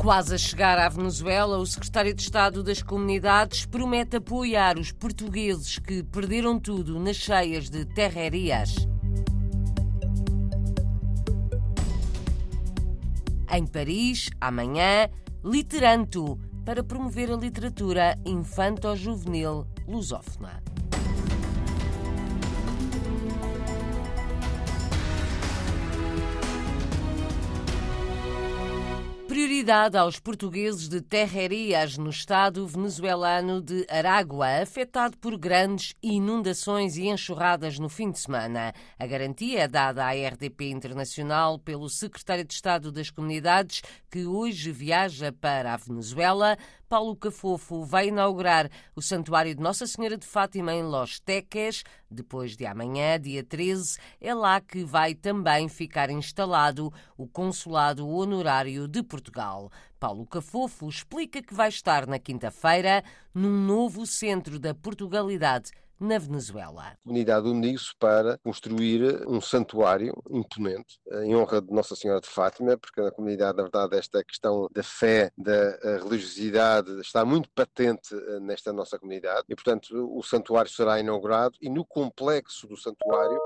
Quase a chegar à Venezuela, o secretário de Estado das Comunidades promete apoiar os portugueses que perderam tudo nas cheias de Terrerias. Em Paris, amanhã, Literanto, para promover a literatura infanto-juvenil lusófona. Prioridade aos portugueses de Terrerias, no estado venezuelano de Aragua, afetado por grandes inundações e enxurradas no fim de semana. A garantia é dada à RDP Internacional pelo secretário de Estado das Comunidades, que hoje viaja para a Venezuela Paulo Cafofo vai inaugurar o Santuário de Nossa Senhora de Fátima em Los Teques. Depois de amanhã, dia 13, é lá que vai também ficar instalado o Consulado Honorário de Portugal. Paulo Cafofo explica que vai estar na quinta-feira num novo centro da Portugalidade na Venezuela. A comunidade uniu-se para construir um santuário imponente eh, em honra de Nossa Senhora de Fátima, porque na comunidade, na verdade, esta questão da fé, da eh, religiosidade está muito patente eh, nesta nossa comunidade e, portanto, o santuário será inaugurado e no complexo do santuário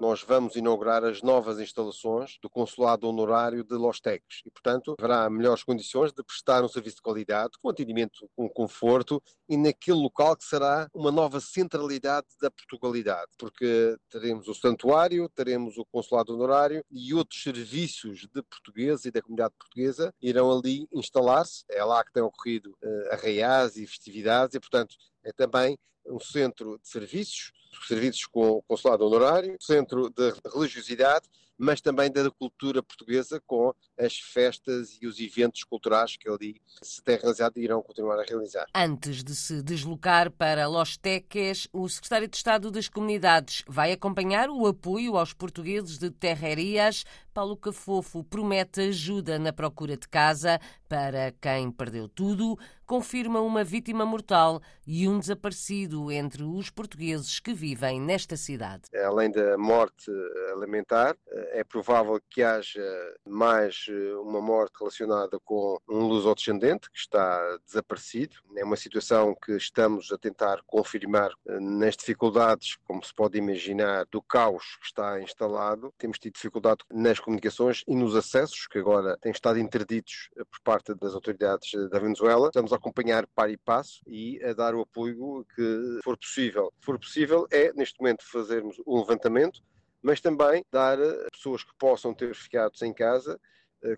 nós vamos inaugurar as novas instalações do Consulado Honorário de Los Teques e, portanto, haverá melhores condições de prestar um serviço de qualidade, com atendimento com conforto e naquele local que será uma nova centralidade da Portugalidade, porque teremos o santuário, teremos o Consulado Honorário e outros serviços de portugueses e da comunidade portuguesa irão ali instalar-se. É lá que têm ocorrido uh, arraiais e festividades e, portanto, é também um centro de serviços, serviços com consulado honorário, centro de religiosidade, mas também da cultura portuguesa com as festas e os eventos culturais que ali se têm realizado e irão continuar a realizar. Antes de se deslocar para Los Teques, o secretário de Estado das Comunidades vai acompanhar o apoio aos portugueses de Terrerias. Paulo Cafofo promete ajuda na procura de casa para quem perdeu tudo, confirma uma vítima mortal e um desaparecido entre os portugueses que vivem nesta cidade. Além da morte alimentar, é provável que haja mais eh, uma morte relacionada com um luso-descendente que está desaparecido. É uma situação que estamos a tentar confirmar eh, nas dificuldades, como se pode imaginar, do caos que está instalado. Temos tido dificuldade nas comunicações e nos acessos, que agora têm estado interditos eh, por parte das autoridades da Venezuela. Estamos a acompanhar par e passo e a dar o apoio que for possível. For possível, é neste momento fazermos um levantamento, mas também dar a pessoas que possam ter ficado sem casa,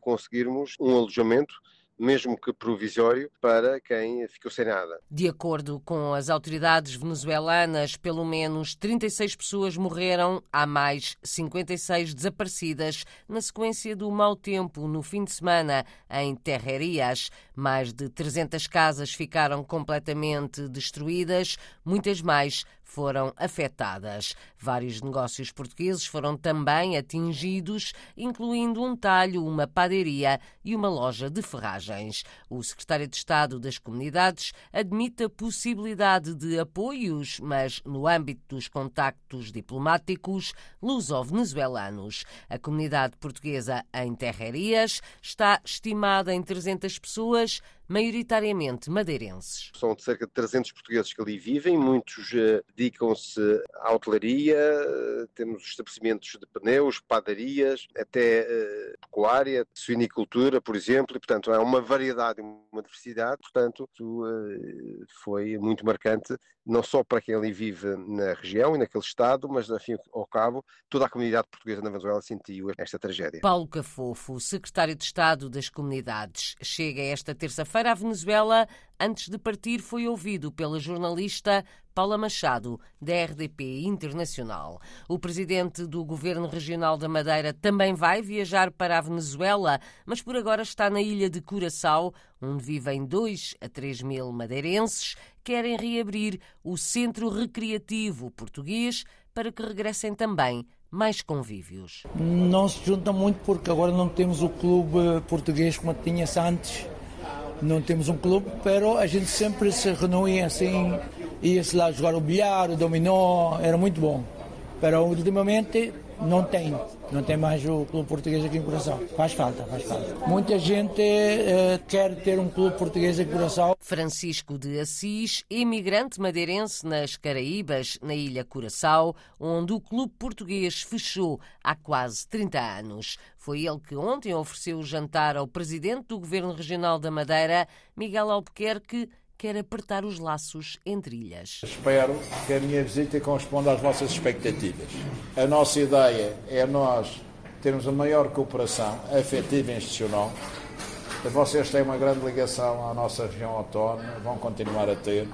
conseguirmos um alojamento mesmo que provisório, para quem ficou sem nada. De acordo com as autoridades venezuelanas, pelo menos 36 pessoas morreram, há mais 56 desaparecidas na sequência do mau tempo no fim de semana em Terrerias. Mais de 300 casas ficaram completamente destruídas, muitas mais foram afetadas. Vários negócios portugueses foram também atingidos, incluindo um talho, uma padaria e uma loja de ferragens. O secretário de Estado das Comunidades admite a possibilidade de apoios, mas no âmbito dos contactos diplomáticos luso-venezuelanos. A comunidade portuguesa em Terrerias está estimada em 300 pessoas, maioritariamente madeirenses. São cerca de 300 portugueses que ali vivem, muitos uh, dedicam-se à hotelaria, temos estabelecimentos de pneus, padarias, até uh, pecuária, suinicultura, por exemplo, e portanto é uma variedade, uma diversidade, portanto isso, foi muito marcante, não só para quem ali vive na região e naquele estado, mas, enfim, ao cabo, toda a comunidade portuguesa na Venezuela sentiu esta tragédia. Paulo Cafofo, secretário de Estado das Comunidades, chega esta terça-feira feira à Venezuela, antes de partir, foi ouvido pela jornalista Paula Machado, da RDP Internacional. O presidente do Governo Regional da Madeira também vai viajar para a Venezuela, mas por agora está na ilha de Curaçao, onde vivem 2 a 3 mil madeirenses. Querem reabrir o Centro Recreativo Português para que regressem também mais convívios. Não se junta muito porque agora não temos o clube português como tinha antes não temos um clube, pero a gente sempre se reunia assim, ia-se lá jogar o bilhar, o dominó, era muito bom. Pero ultimamente não tem, não tem mais o clube português aqui em Coração. Faz falta, faz falta. Muita gente uh, quer ter um clube português em Coração. Francisco de Assis, imigrante madeirense nas Caraíbas, na ilha Curaçao, onde o clube português fechou há quase 30 anos. Foi ele que ontem ofereceu o jantar ao presidente do Governo Regional da Madeira, Miguel Albuquerque, quer apertar os laços entre ilhas. Espero que a minha visita corresponda às vossas expectativas. A nossa ideia é nós termos a maior cooperação afetiva e institucional. Vocês têm uma grande ligação à nossa região autónoma, vão continuar a ter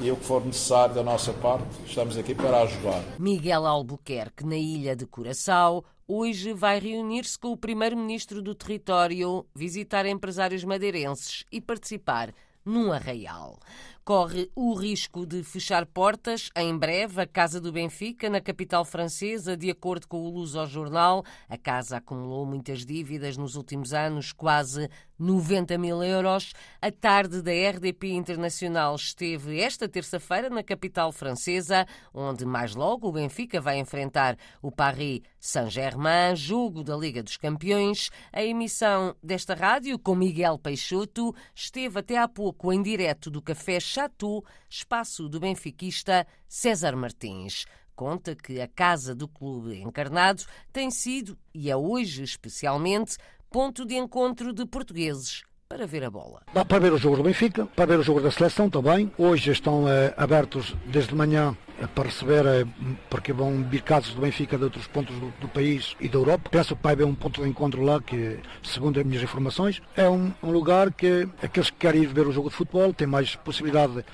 e o que for necessário da nossa parte, estamos aqui para ajudar. Miguel Albuquerque, na ilha de Curaçao, hoje vai reunir-se com o primeiro-ministro do território, visitar empresários madeirenses e participar num arraial. Corre o risco de fechar portas em breve a Casa do Benfica, na capital francesa, de acordo com o Luz ao Jornal. A casa acumulou muitas dívidas nos últimos anos, quase 90 mil euros. A tarde da RDP Internacional esteve esta terça-feira na capital francesa, onde mais logo o Benfica vai enfrentar o Paris Saint-Germain, jogo da Liga dos Campeões. A emissão desta rádio, com Miguel Peixoto, esteve até há pouco em direto do Café Chateau, espaço do benfiquista César Martins. Conta que a casa do clube encarnado tem sido, e é hoje especialmente, ponto de encontro de portugueses para ver a bola. Para ver o jogo do Benfica, para ver o jogo da seleção também. Hoje estão eh, abertos desde manhã eh, para receber, eh, porque vão vir casos do Benfica de outros pontos do, do, país e da Europa. Penso que vai haver um ponto de encontro lá que, segundo as minhas informações, é um, um lugar que aqueles que querem ir ver o jogo de futebol têm mais possibilidade de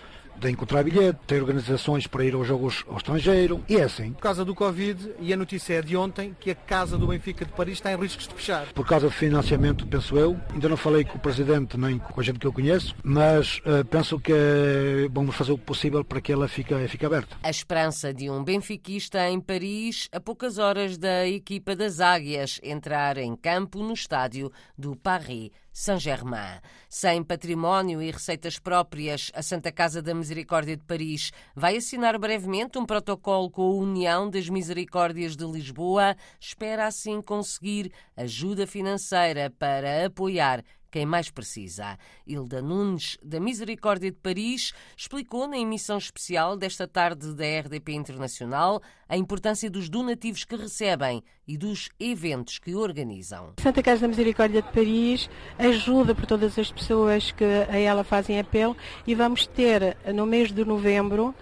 encontrar bilhete, tem organizações para ir aos jogos ao estrangeiro e é assim. Por causa do Covid, e a notícia é de ontem, que a Casa do Benfica de Paris está em riscos de fechar. Por causa do financiamento, penso eu. Ainda não falei com o Presidente nem com a gente que eu conheço, mas uh, penso que vamos fazer o possível para que ela fique, fique aberta. A esperança de um benfiquista em Paris, a poucas horas da equipa das Águias entrar em campo no estádio do Paris Saint-Germain. Sem património e receitas próprias, a Santa Casa da Misericórdia de Paris vai assinar brevemente um protocolo com a União das Misericórdias de Lisboa. Espera assim conseguir ajuda financeira para apoiar quem mais precisa. Hilda Nunes, da Misericórdia de Paris, explicou na emissão especial desta tarde da RDP Internacional a importância dos donativos que recebem e dos eventos que organizam. Santa Casa da Misericórdia de Paris ajuda por todas as pessoas que a ela fazem apelo e vamos ter no mês de novembro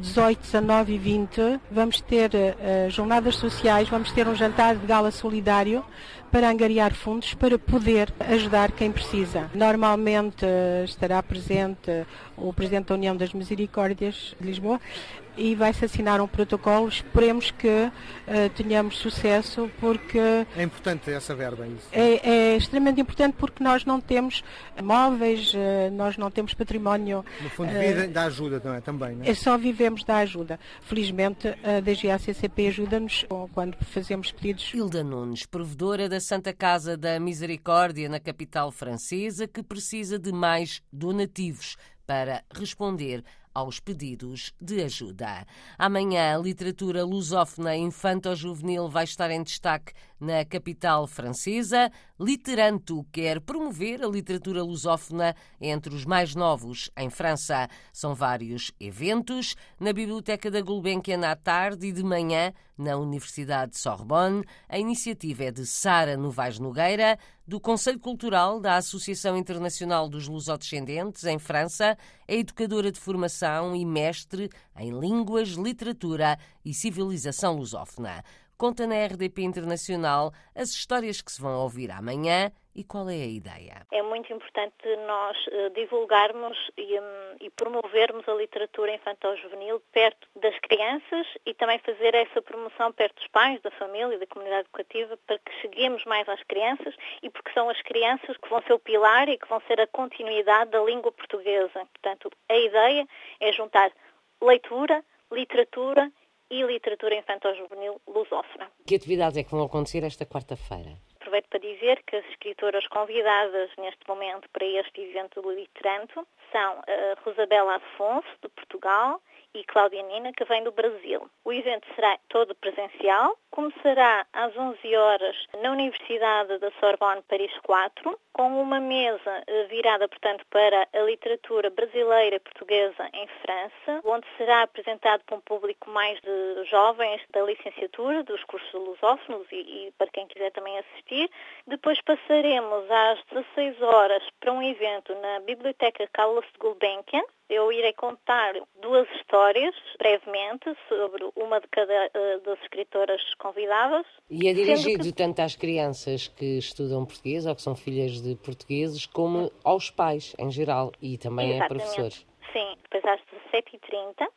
18, 19 e 20, vamos ter uh, jornadas sociais, vamos ter um jantar de gala solidário para angariar fundos para poder ajudar quem precisa. Normalmente uh, estará presente o Presidente da União das Misericórdias de Lisboa e vai-se assinar um protocolo. Esperemos que uh, tenhamos sucesso porque... É importante essa verba, é isso? É, é extremamente importante porque nós não temos móveis, uh, nós não temos património... No fundo, vida uh, da ajuda, não é? Também, não é? Só vivemos da ajuda. Felizmente, a DGACCP ajuda-nos quando fazemos pedidos. Hilda Nunes, provedora da Santa Casa da Misericórdia na capital francesa, que precisa de mais donativos para responder aos pedidos de ajuda. Amanhã, a literatura lusófona infanto-juvenil vai estar em destaque na capital francesa. Literanto quer promover a literatura lusófona entre os mais novos em França. São vários eventos na Biblioteca da Gulbenkian à tarde e de manhã na Universidade de Sorbonne. A iniciativa é de Sara Novaes Nogueira, do Conselho Cultural da Associação Internacional dos Lusodescendentes em França, é educadora de formação e mestre em línguas, literatura e civilização lusófona conta na RDP Internacional as histórias que se vão ouvir amanhã e qual é a ideia? É muito importante nós uh, divulgarmos e, um, e, promovermos a literatura infantil-juvenil perto das crianças e também fazer essa promoção perto dos pais, da família e da comunidade educativa para que cheguemos mais às crianças e porque são as crianças que vão ser o pilar e que vão ser a continuidade da língua portuguesa. Portanto, a ideia é juntar leitura, literatura e literatura infantil-juvenil lusófona. Que atividades é que vão acontecer esta quarta-feira? Aproveito para dizer que as escritoras convidadas neste momento para este evento do Literanto são a Rosabela Afonso, de Portugal, e Cláudia Nina, que vem do Brasil. O evento será todo presencial, começará às 11 horas na Universidade da Sorbonne Paris 4, com uma mesa eh, virada, portanto, para a literatura brasileira e portuguesa em França, onde será apresentado para um público mais de jovens da licenciatura, dos cursos lusófonos e, e para quem quiser também assistir. Depois passaremos às 16 horas para um evento na Biblioteca Carlos Gulbenkian, eu irei contar duas histórias, brevemente, sobre uma de cada uh, das escritoras convidadas. E é dirigido que... tanto às crianças que estudam português ou que são filhas de portugueses, como aos pais em geral e também Exatamente. a professores. Sim, depois às 17h30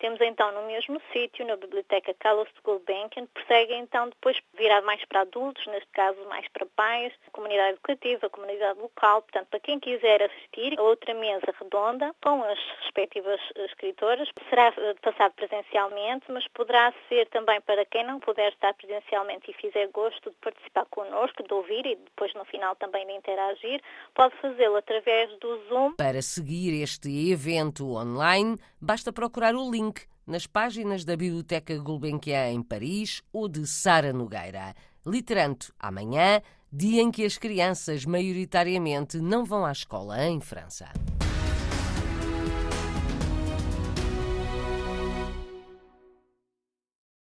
temos então no mesmo sítio, na Biblioteca Carlos de Gulbenkian, prossegue então depois virar mais para adultos, neste caso mais para pais, comunidade educativa, comunidade local, portanto para quem quiser assistir a outra mesa redonda com as respectivas escritoras, será eh, passado presencialmente, mas poderá ser também para quem não puder estar presencialmente e fizer gosto de participar connosco, de ouvir e depois no final também de interagir, pode fazê-lo através do Zoom. Para seguir este evento online, basta procurar o link nas páginas da Biblioteca Gulbenkian em Paris ou de Sara Nogueira. Literanto amanhã, dia em que as crianças maioritariamente não vão à escola em França.